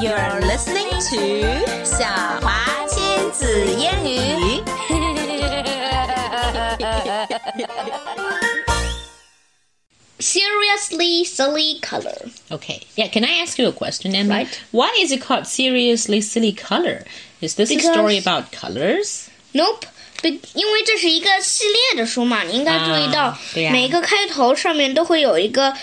You're listening to 小华亲子英语。Seriously silly color. Okay. Yeah, can I ask you a question, Emma? Right. Why is it called Seriously Silly Color? Is this Because- a story about colors? Nope. 对因为这是一个系列的书嘛你应该注意到每个开头上面都会有一个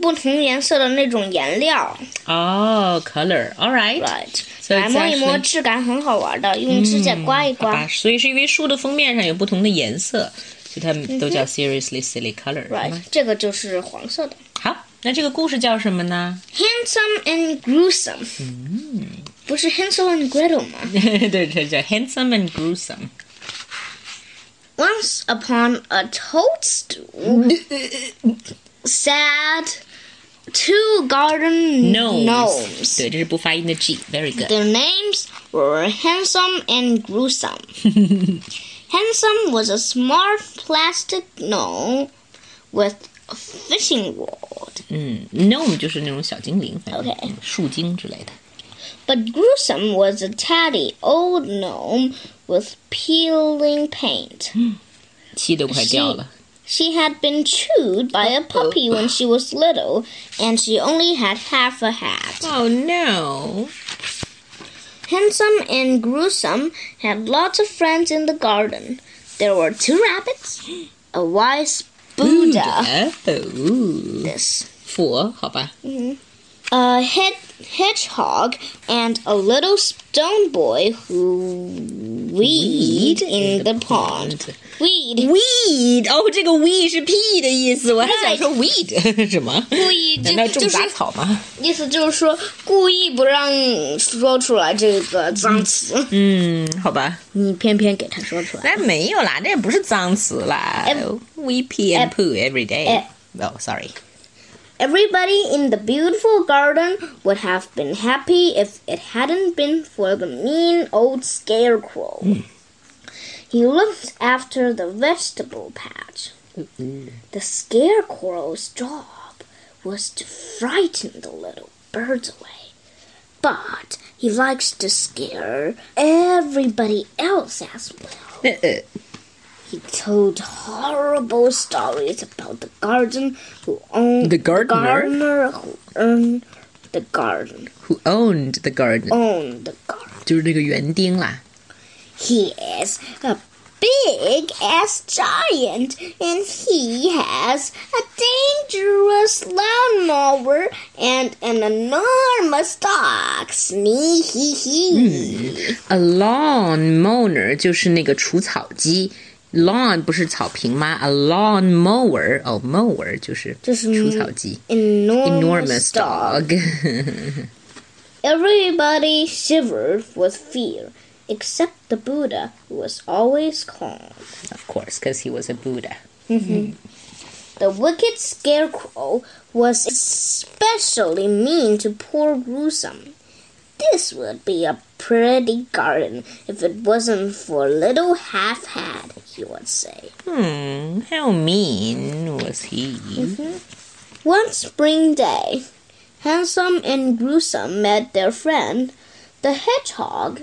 不同颜色的那种颜料。哦 color alright right 来摸一摸质感很好玩的用指甲刮一刮。所以是因为书的封面上有不同的颜色所以它们都叫 seriously silly color right 这个就是黄色的。好那这个故事叫什么呢？Handsome and gruesome 嗯。不是 handsome and griddle 吗？对这叫 handsome and gruesome ？Once upon a toadstool sat two garden Gnomes， gnomes. 对，这是不发音的 G。Very good。 Their names were Handsome and Gruesome. Handsome was a smart plastic gnome with a fishing rod, 嗯，Gnome 就是那种小精灵，反正 OK 嗯树精之类的。 but Gruesome was a tatty old gnome with peeling paint. 漆都快掉了。 She had been chewed by a puppy when she was little, and she only had half a hat. Oh no！ Handsome and Gruesome had lots of friends in the garden. There were two rabbits, a wise Buddha, 哦， this, 佛，好吧。 a head, hedgehog, and a little stone boy who weed in the pond. Weed. Weed 哦，这个 weed 是屁的意思，我还想 Right 说 weed 什么？故意就难道种就是杂草吗？意思就是说，故意不让说出来这个脏词，嗯，好吧。你偏偏给他说出来。那没有啦，这也不是脏词啦。We pee and poo every day. 哎 Oh, sorry. Everybody in the beautiful garden would have been happy if it hadn't been for the mean old scarecrow. Hmm. He looked after the vegetable patch. Mm-hmm. The scarecrow's job was to frighten the little birds away. But he likes to scare everybody else as well. Uh-uh. 呃呃 He told horrible stories about the garden who owned The gardener? gardener who earned the garden, Who owned the garden？ owned the garden. 就是这个园丁啦。 He is a big ass giant, and he has a dangerous lawnmower and an enormous dog. Snee hee hee. A lawn mower 就是那个除草机 ，lawn 不是草坪吗？A lawn mower，哦，mower 就是就是除草机。 Enormous, Enormous dog， Everybody shivered with fear, except the Buddha, who was always calm. of course, because he was a Buddha. The wicked scarecrow was especially mean to poor Gruesome. This would be a pretty garden if it wasn't for little half hat, he would say. Hmm, how mean was he? One spring day, Handsome and Gruesome met their friend, the hedgehog.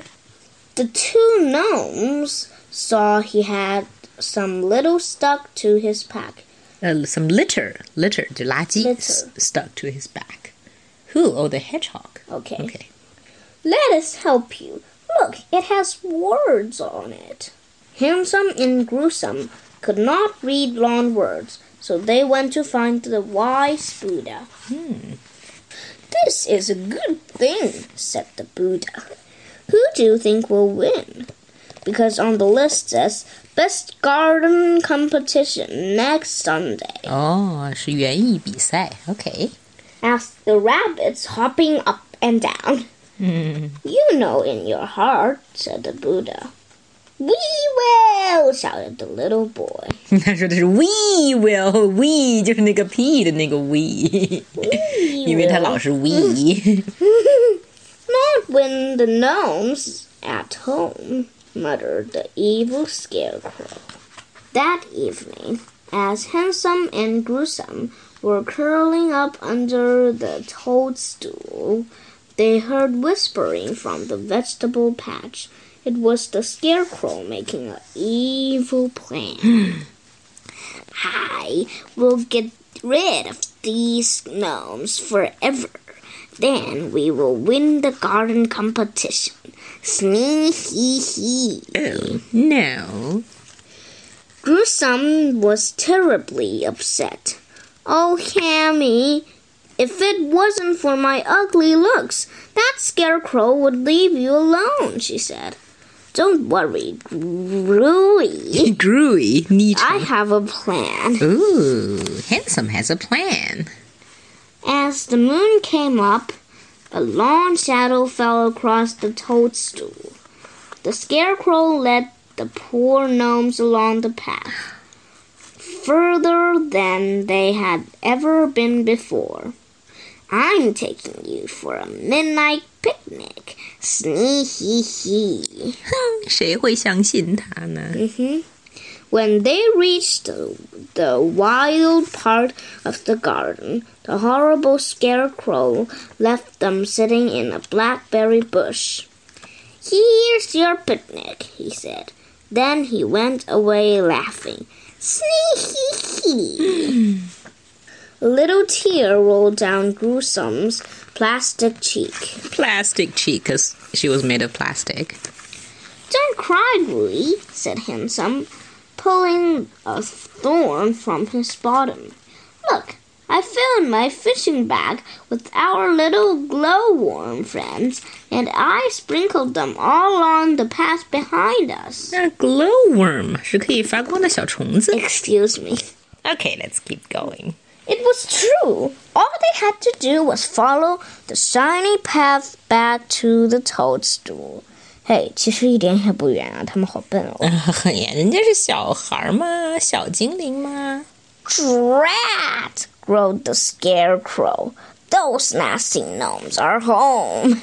The two gnomes saw he had some little stuck to his pack. Uh, some litter, litter 就垃圾 Litter. s- stuck to his back. Who? Oh, the hedgehog. Okay. Okay. Let us help you. Look, it has words on it. Handsome and Gruesome could not read long words, so they went to find the wise Buddha. This is a good thing, said the Buddha. Who do you think will win? Because on the list says Best Garden Competition next Sunday. 哦，是园艺比赛。Okay. asked the rabbits, hopping up and down. You know in your heart, said the Buddha. We will, shouted the little boy. 他说的是 we will we 就是那个屁的那个 we，因为他老是 we。 Not when the gnomes at home, muttered the evil scarecrow. That evening, as Handsome and Gruesome were curling up under the toadstool, they heard whispering from the vegetable patch. It was the scarecrow making an evil plan. I will get rid of these gnomes forever. Then we will win the garden competition. Snee hee hee. Oh, no. Gruesome was terribly upset. Oh, Hammy, if it wasn't for my ugly looks, that scarecrow would leave you alone, she said. Don't worry, Gruey. Gruey, neat. I have a plan. Ooh, Handsome has a plan. As the moon came up, a long shadow fell across the toadstool. The scarecrow led the poor gnomes along the path, further than they had ever been before. I'm taking you for a midnight picnic. Snee hee hee. 谁会相信他呢？ hmm When they reached the, the wild part of the garden, the horrible scarecrow left them sitting in a blackberry bush. Here's your picnic, he said. Then he went away laughing. Snee A little tear rolled down Gruesome's plastic cheek. Plastic cheek, because she was made of plastic. Don't cry, Gruey, said Handsome, pulling a thorn from his bottom. Look, I filled my fishing bag with our little glowworm friends, and I sprinkled them all along the path behind us. 那 glowworm 是可以发光的小虫子。 Excuse me. Okay, let's keep going. It was true. All they had to do was follow the shiny path back to the toadstool. 嘿，其实一点也不远啊，他们好笨哦。呀，人家是小孩嘛，小精灵嘛。 Drat! growled the scarecrow. Those nasty gnomes are home.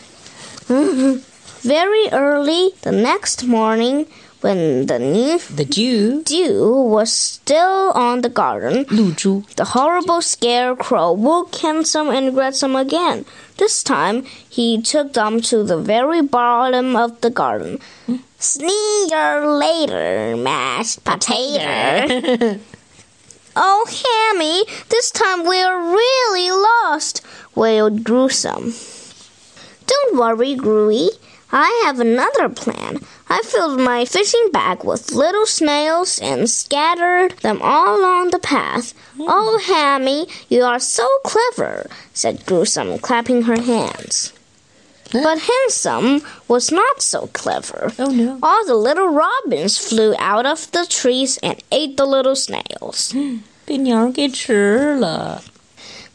Very early the next morning, when the new The Jew, dew was still on the garden, 露珠 the horrible scarecrow woke Handsome and Gruesome again. This time, he took them to the very bottom of the garden. See you later, mashed potato. oh, Hammy, this time we're really lost, wailed Gruesome. Worry, Gruey. I have another plan. I filled my fishing bag with little snails and scattered them all along the path. Mm. Oh, Hammy, you are so clever, said Gruesome, clapping her hands. But Handsome was not so clever. Oh no. All the little robins flew out of the trees and ate the little snails.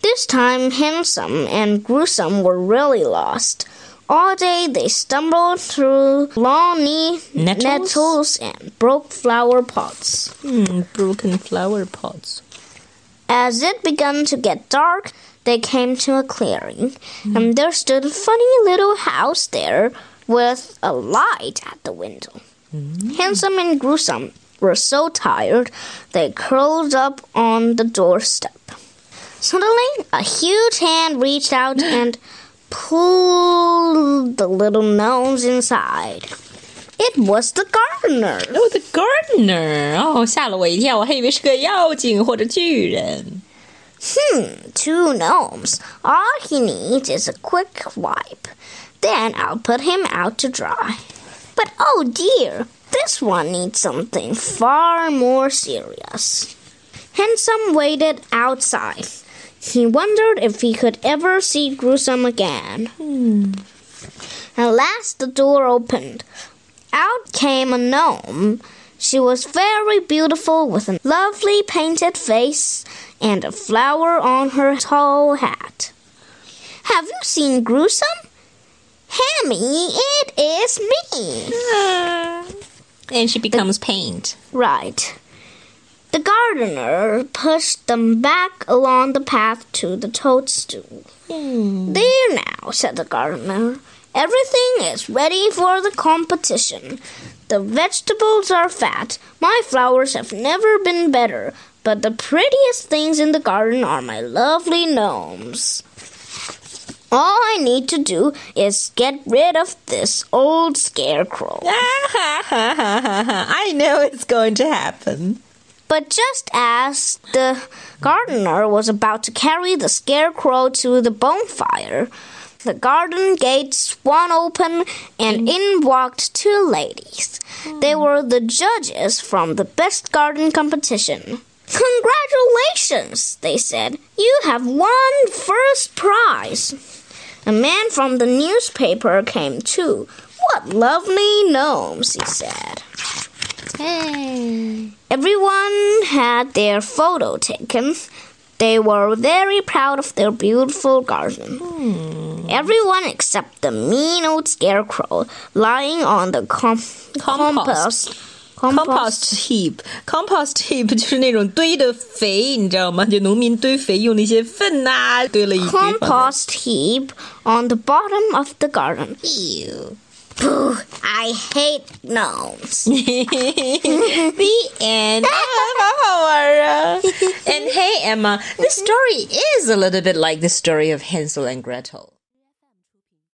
This time, Handsome and Gruesome were really lost. All day they stumbled through long Nettles? nettles and broke flower pots. Hmm, broken flower pots. As it began to get dark, they came to a clearing, and there stood a funny little house there with a light at the window. Handsome and Gruesome were so tired they curled up on the doorstep. Suddenly, a huge hand reached out and pulled the little gnomes inside. It was the gardener. Oh, the gardener！哦，吓了我一跳，我还以为是个妖精或者巨人。 Hmm, two gnomes. All he needs is a quick wipe. Then I'll put him out to dry. But oh dear, this one needs something far more serious. Handsome waited outside. He wondered if he could ever see Gruesome again. Hmm. At last the door opened. Out came a gnome. She was very beautiful with a lovely painted face and a flower on her tall hat. Have you seen Gruesome? Hammy, it is me. Ah. And she becomes paint. Right. The gardener pushed them back along the path to the toadstool. Hmm. There now, said the gardener. Everything is ready for the competition. The vegetables are fat. My flowers have never been better. But the prettiest things in the garden are my lovely gnomes. All I need to do is get rid of this old scarecrow. I know it's going to happen. But just as the gardener was about to carry the scarecrow to the bonfire, the garden gate swung open and in walked two ladies. They were the judges from the best garden competition. Congratulations, they said. You have won first prize. A man from the newspaper came too. What lovely gnomes, he said. Hey. Everyone had their photo taken. They were very proud of their beautiful garden. Everyone except the mean old scarecrow lying on the com- Compost. Compost heap, compost heap 就是那种堆的肥，你知道吗？就农民堆肥用那些粪呐、堆了一堆放在。 compost heap on the bottom of the garden. Ew. Boo, I hate gnomes. the end. and hey, Emma, this story is a little bit like the story of Hansel and Gretel.